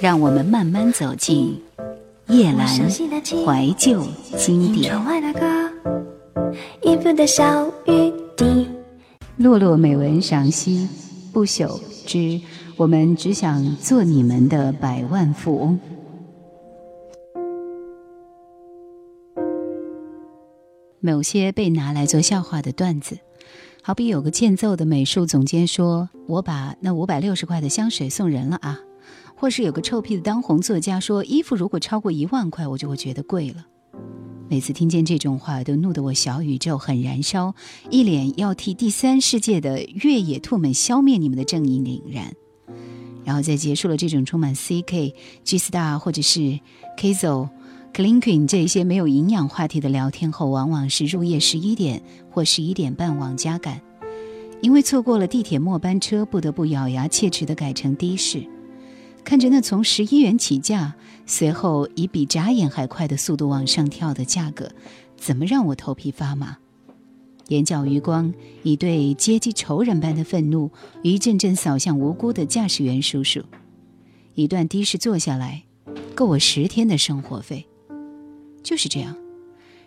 让我们慢慢走进夜阑怀旧经典。落落美文赏析，不朽之我们只想做你们的百万富翁。某些被拿来做笑话的段子，好比有个欠揍的美术总监说：“我把那五百六十块的香水送人了啊。”或是有个臭屁的当红作家说：“衣服如果超过一万块，我就会觉得贵了。”每次听见这种话，都怒得我小宇宙很燃烧，一脸要替第三世界的越野兔们消灭你们的正义凛然。然后在结束了这种充满 C K G Star 或者是 Kazo Clinkin 这些没有营养话题的聊天后，往往是入夜十一点或十一点半往家赶，因为错过了地铁末班车，不得不咬牙切齿地改成的士。看着那从十一元起价，随后以比眨眼还快的速度往上跳的价格，怎么让我头皮发麻？眼角余光以对阶级仇人般的愤怒，一阵阵扫向无辜的驾驶员叔叔。一段的士坐下来，够我十天的生活费。就是这样，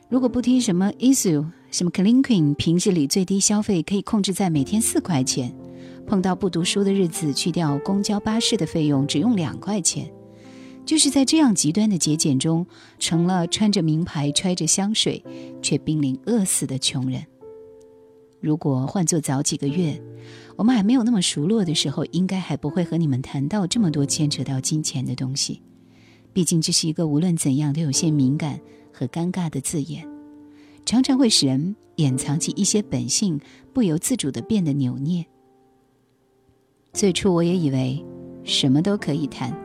如果不听什么 issue，什么 clinking，平日里最低消费可以控制在每天四块钱。碰到不读书的日子，去掉公交巴士的费用，只用两块钱。就是在这样极端的节俭中，成了穿着名牌、揣着香水，却濒临饿死的穷人。如果换做早几个月，我们还没有那么熟络的时候，应该还不会和你们谈到这么多牵扯到金钱的东西。毕竟这是一个无论怎样都有些敏感和尴尬的字眼，常常会使人掩藏起一些本性，不由自主地变得扭捏。最初我也以为，什么都可以谈，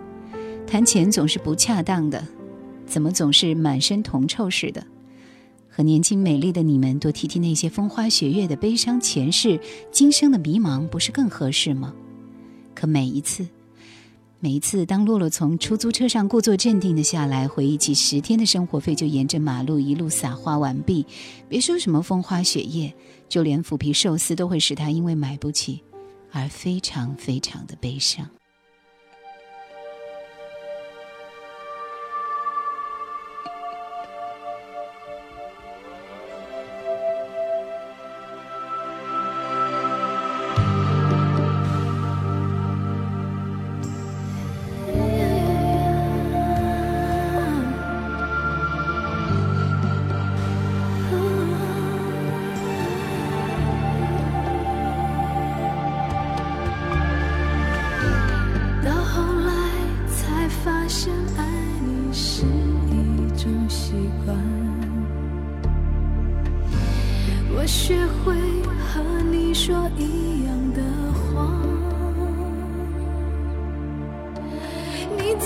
谈钱总是不恰当的，怎么总是满身铜臭似的？和年轻美丽的你们多提提那些风花雪月的悲伤前世，今生的迷茫，不是更合适吗？可每一次，每一次，当洛洛从出租车上故作镇定的下来，回忆起十天的生活费就沿着马路一路撒花完毕，别说什么风花雪月，就连腐皮寿司都会使他因为买不起。而非常非常的悲伤。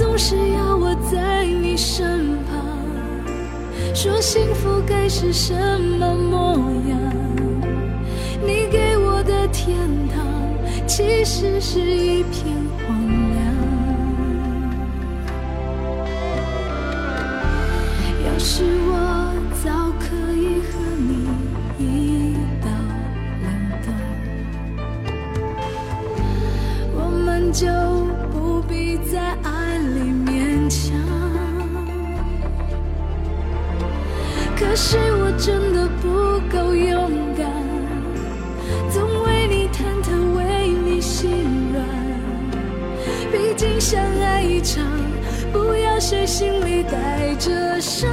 总是要我在你身旁说幸福该是什么模样？你给我的天堂其实是一片荒凉。要是我是我真的不够勇敢，总为你忐忑，为你心软。毕竟相爱一场，不要谁心里带着伤。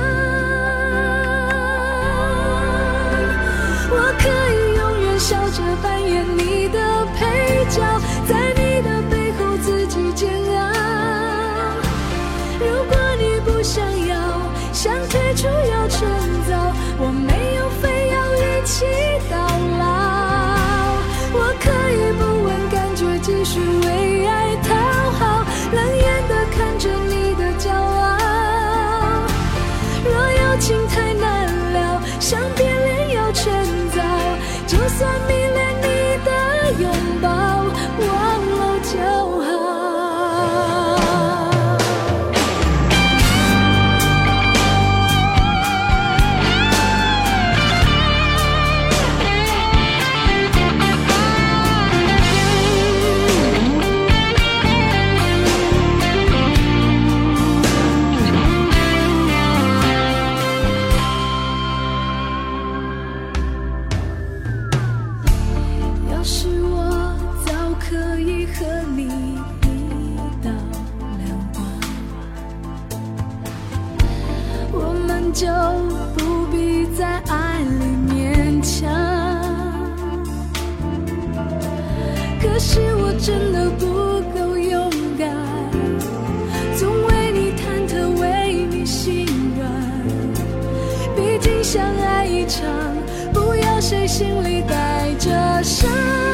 我可以永远笑着扮演你谁心里带着伤。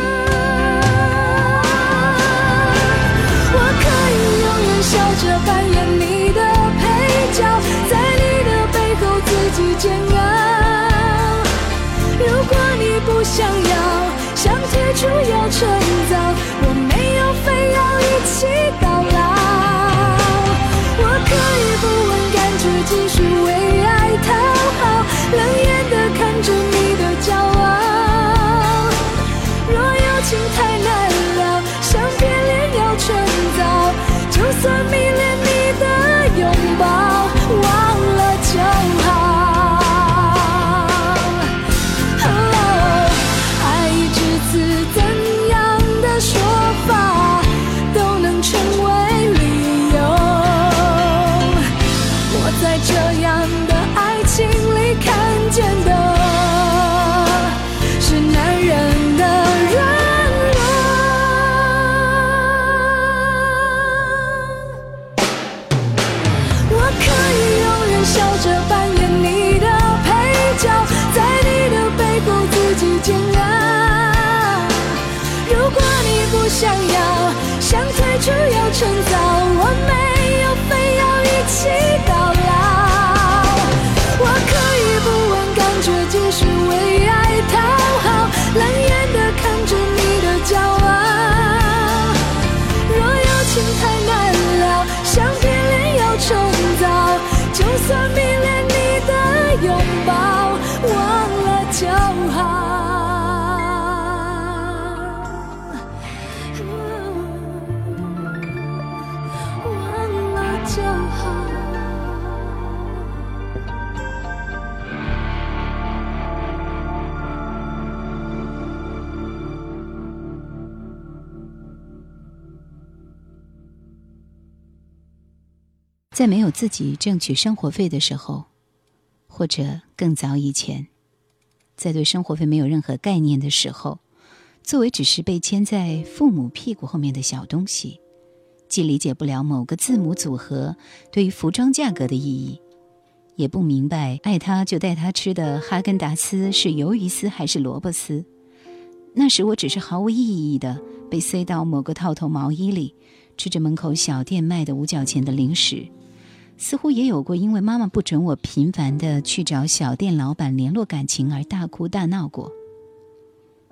在没有自己挣取生活费的时候，或者更早以前，在对生活费没有任何概念的时候，作为只是被牵在父母屁股后面的小东西，既理解不了某个字母组合对于服装价格的意义，也不明白爱他就带他吃的哈根达斯是鱿鱼丝还是萝卜丝。那时我只是毫无意义的被塞到某个套头毛衣里，吃着门口小店卖的五角钱的零食。似乎也有过因为妈妈不准我频繁的去找小店老板联络感情而大哭大闹过。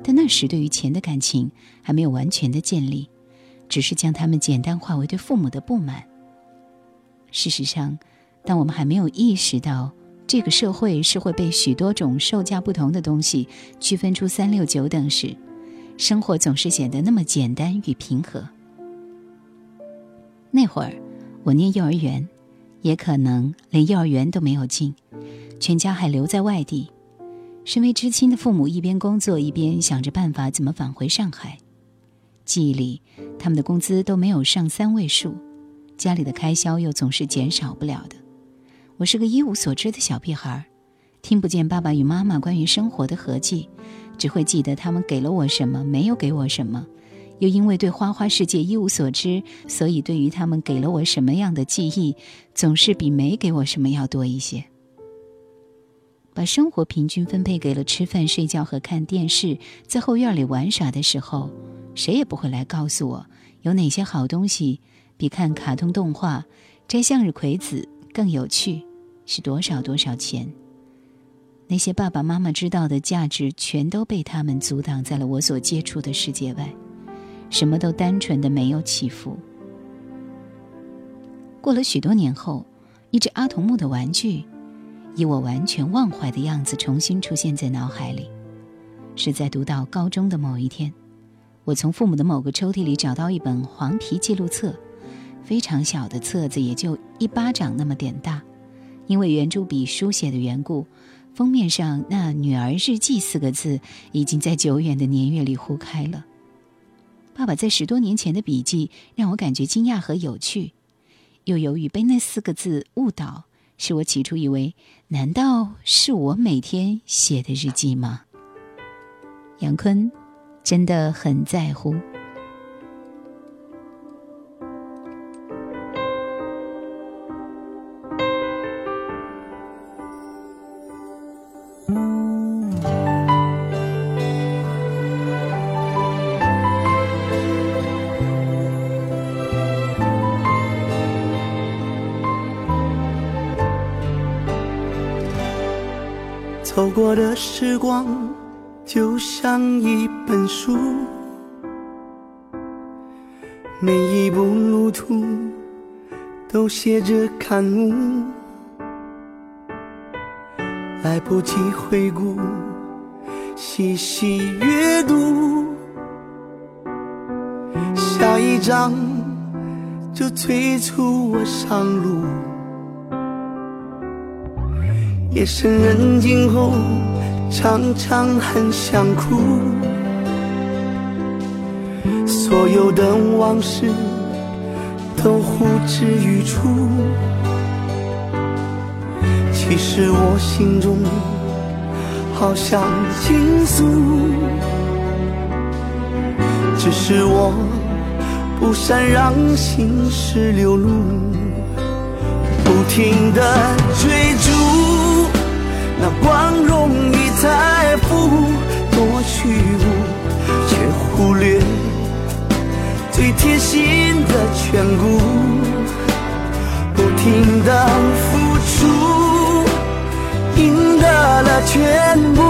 但那时对于钱的感情还没有完全的建立，只是将它们简单化为对父母的不满。事实上，当我们还没有意识到这个社会是会被许多种售价不同的东西区分出三六九等时，生活总是显得那么简单与平和。那会儿，我念幼儿园。也可能连幼儿园都没有进，全家还留在外地。身为知青的父母一边工作一边想着办法怎么返回上海。记忆里，他们的工资都没有上三位数，家里的开销又总是减少不了的。我是个一无所知的小屁孩，听不见爸爸与妈妈关于生活的合计，只会记得他们给了我什么，没有给我什么。又因为对花花世界一无所知，所以对于他们给了我什么样的记忆，总是比没给我什么要多一些。把生活平均分配给了吃饭、睡觉和看电视，在后院里玩耍的时候，谁也不会来告诉我有哪些好东西比看卡通动画、摘向日葵子更有趣，是多少多少钱。那些爸爸妈妈知道的价值，全都被他们阻挡在了我所接触的世界外。什么都单纯的没有起伏。过了许多年后，一只阿童木的玩具，以我完全忘怀的样子重新出现在脑海里。是在读到高中的某一天，我从父母的某个抽屉里找到一本黄皮记录册，非常小的册子，也就一巴掌那么点大。因为圆珠笔书写的缘故，封面上那“女儿日记”四个字已经在久远的年月里糊开了。爸爸在十多年前的笔记让我感觉惊讶和有趣，又由于被那四个字误导，使我起初以为，难道是我每天写的日记吗？杨坤真的很在乎。像一本书，每一步路途都写着感悟，来不及回顾，细细阅读，下一章就催促我上路。夜深人静后，常常很想哭。所有的往事都呼之欲出。其实我心中好想倾诉，只是我不善让心事流露，不停的追逐。那光荣与财富多虚无，却忽略最贴心的眷顾。不停的付出，赢得了全部，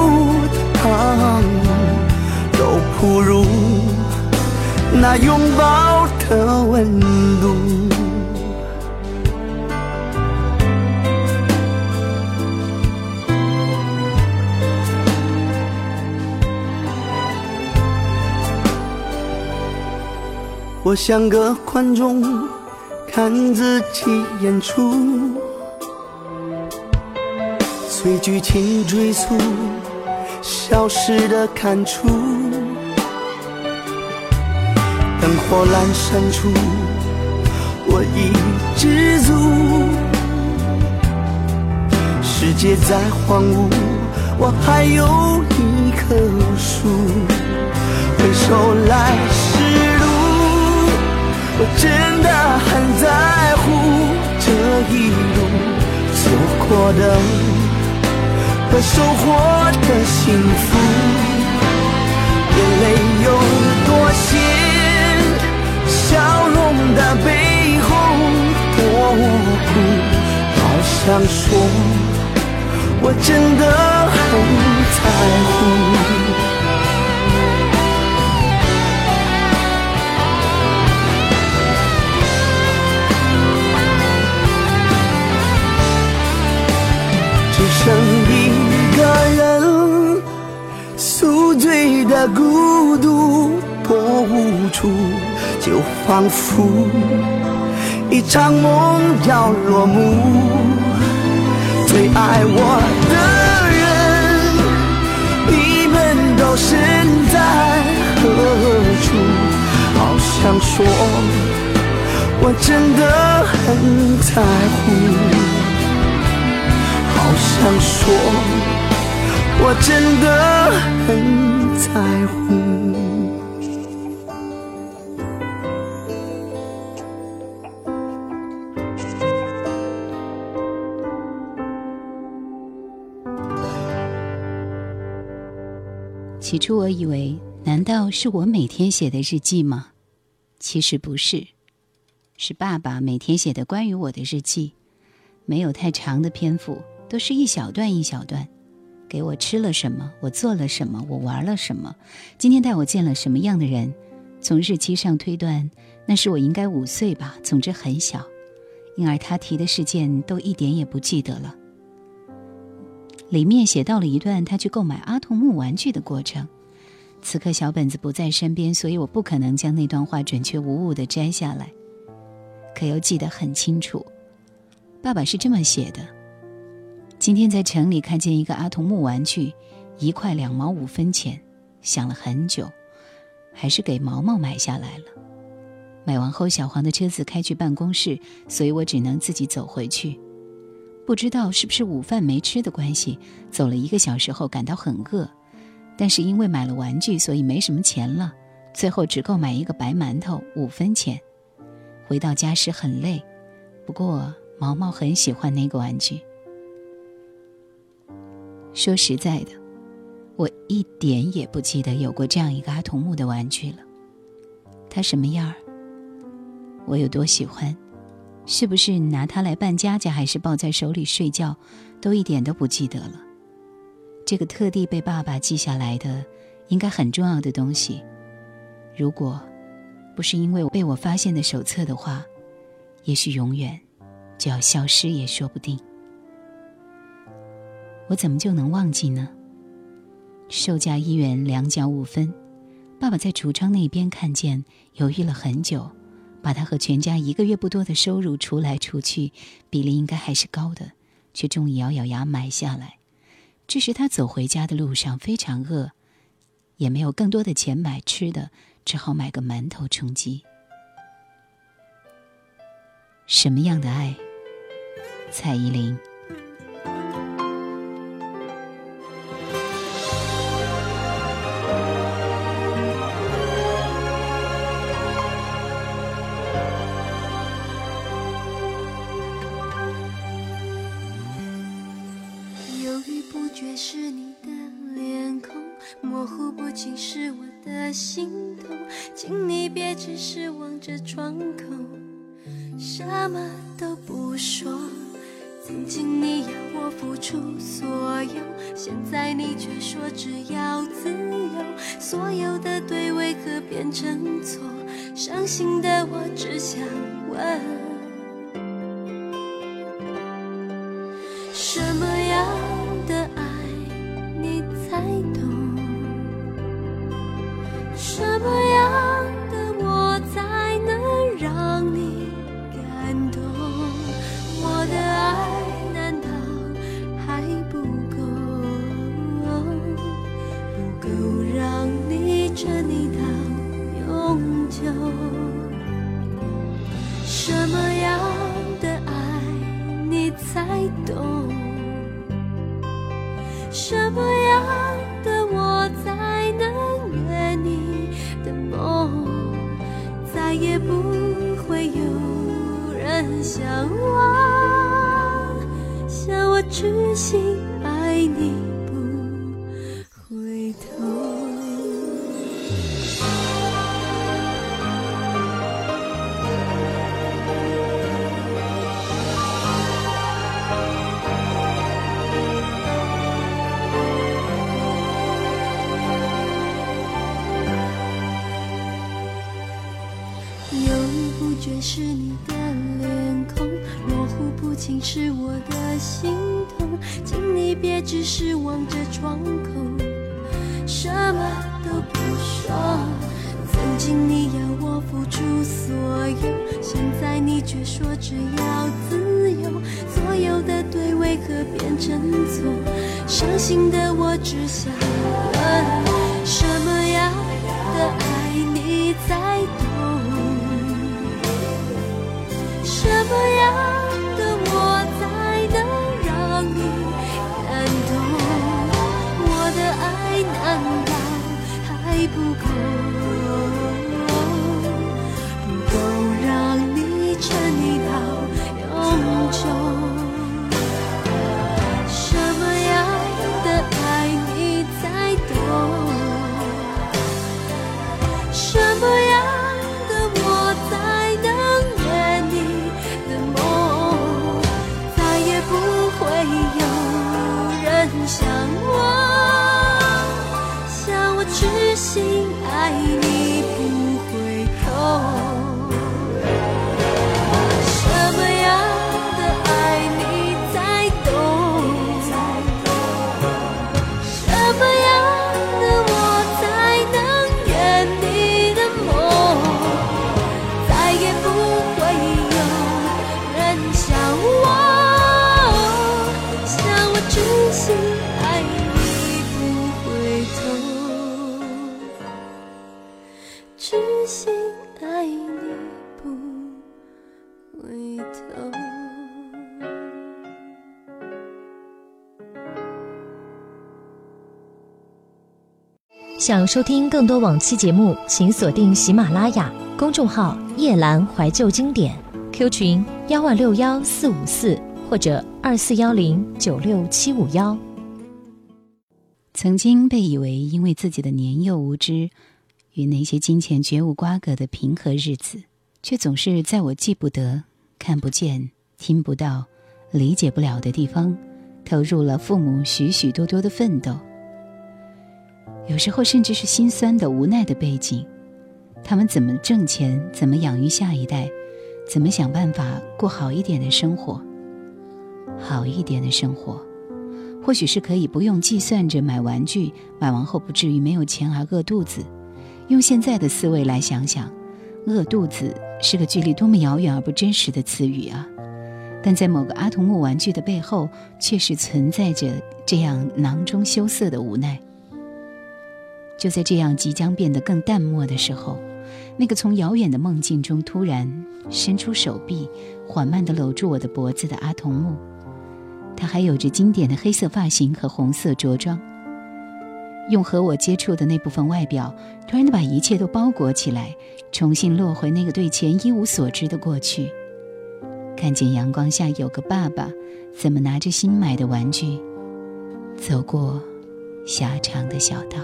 都不如那拥抱的温度。我像个观众，看自己演出，随剧情追溯，消失的感触。灯火阑珊处，我已知足。世界再荒芜，我还有一棵树。回首来时。我真的很在乎这一路走过的和收获的幸福，眼泪有多咸，笑容的背后多苦。好想说，我真的很在乎。剩一个人，宿醉的孤独多无助，就仿佛一场梦要落幕。最爱我的人，你们都身在何处？好想说，我真的很在乎。好想说，我真的很在乎。起初我以为，难道是我每天写的日记吗？其实不是，是爸爸每天写的关于我的日记，没有太长的篇幅。都是一小段一小段，给我吃了什么，我做了什么，我玩了什么，今天带我见了什么样的人。从日期上推断，那是我应该五岁吧，总之很小。因而他提的事件都一点也不记得了。里面写到了一段他去购买阿童木玩具的过程。此刻小本子不在身边，所以我不可能将那段话准确无误地摘下来。可又记得很清楚，爸爸是这么写的。今天在城里看见一个阿童木玩具，一块两毛五分钱，想了很久，还是给毛毛买下来了。买完后，小黄的车子开去办公室，所以我只能自己走回去。不知道是不是午饭没吃的关系，走了一个小时后感到很饿，但是因为买了玩具，所以没什么钱了，最后只够买一个白馒头，五分钱。回到家时很累，不过毛毛很喜欢那个玩具。说实在的，我一点也不记得有过这样一个阿童木的玩具了。它什么样儿？我有多喜欢？是不是拿它来扮家家，还是抱在手里睡觉，都一点都不记得了。这个特地被爸爸记下来的，应该很重要的东西，如果不是因为被我发现的手册的话，也许永远就要消失也说不定。我怎么就能忘记呢？售价一元两角五分，爸爸在橱窗那边看见，犹豫了很久。把他和全家一个月不多的收入除来除去，比例应该还是高的，却终于咬咬牙买下来。这时他走回家的路上非常饿，也没有更多的钱买吃的，只好买个馒头充饥。什么样的爱？蔡依林。模糊不清是我的心痛，请你别只是望着窗口，什么都不说。曾经你要我付出所有，现在你却说只要自由。所有的对为何变成错？伤心的我只想问。犹豫不决是你的脸孔。模糊不清是我的心痛请你别只是望着窗口什么都不说。曾经你要我付出所有现在你却说只要自由所有的对为何变成错？伤心的我只想什么样？心爱你不回头，知心爱你不回头。想收听更多往期节目，请锁定喜马拉雅公众号“夜阑怀旧经典 ”，Q 群幺万六幺四五四。或者二四幺零九六七五幺。曾经被以为因为自己的年幼无知，与那些金钱绝无瓜葛的平和日子，却总是在我记不得、看不见、听不到、理解不了的地方，投入了父母许许多多的奋斗。有时候甚至是心酸的、无奈的背景，他们怎么挣钱，怎么养育下一代，怎么想办法过好一点的生活，好一点的生活，或许是可以不用计算着买玩具，买完后不至于没有钱而饿肚子。用现在的思维来想想，饿肚子是个距离多么遥远而不真实的词语啊！但在某个阿童木玩具的背后，却是存在着这样囊中羞涩的无奈。就在这样即将变得更淡漠的时候，那个从遥远的梦境中突然伸出手臂，缓慢地搂住我的脖子的阿童木，他还有着经典的黑色发型和红色着装，用和我接触的那部分外表，突然的把一切都包裹起来，重新落回那个对钱一无所知的过去。看见阳光下有个爸爸，怎么拿着新买的玩具，走过狭长的小道。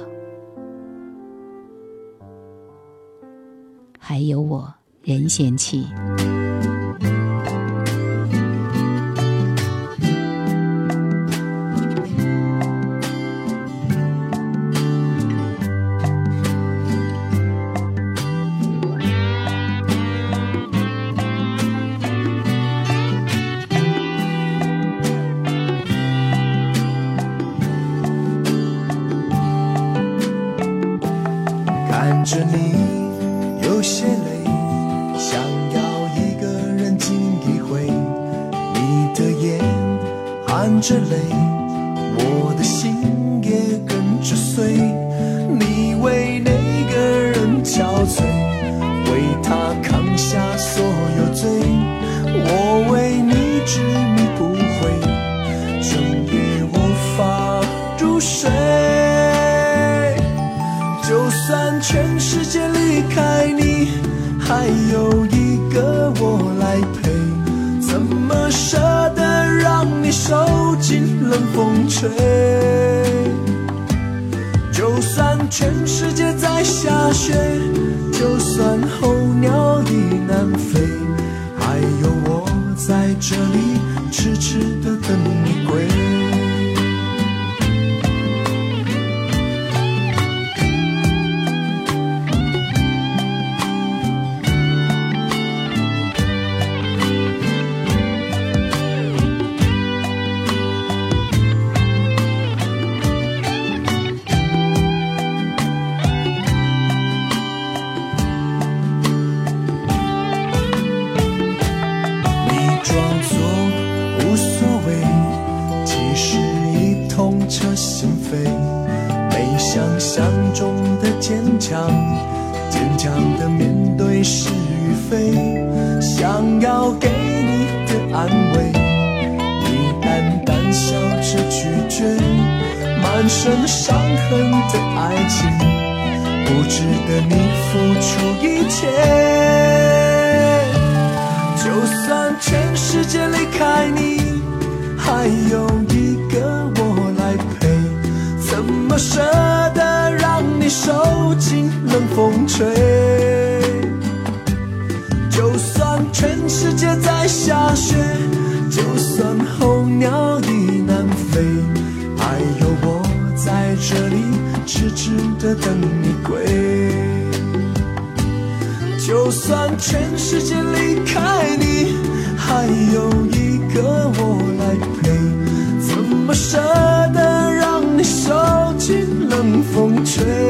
还有我，任贤齐。含着泪，风吹？就算全世界在下雪，就算候鸟已南飞，还有我在这里痴痴满身伤痕的爱情，不值得你付出一切。就算全世界离开你，还有一个我来陪，怎么舍得让你受尽冷风吹？就算全世界在下雪，就算痴痴的等你归。就算全世界离开你还有一个我来陪。怎么舍得让你受尽冷风吹？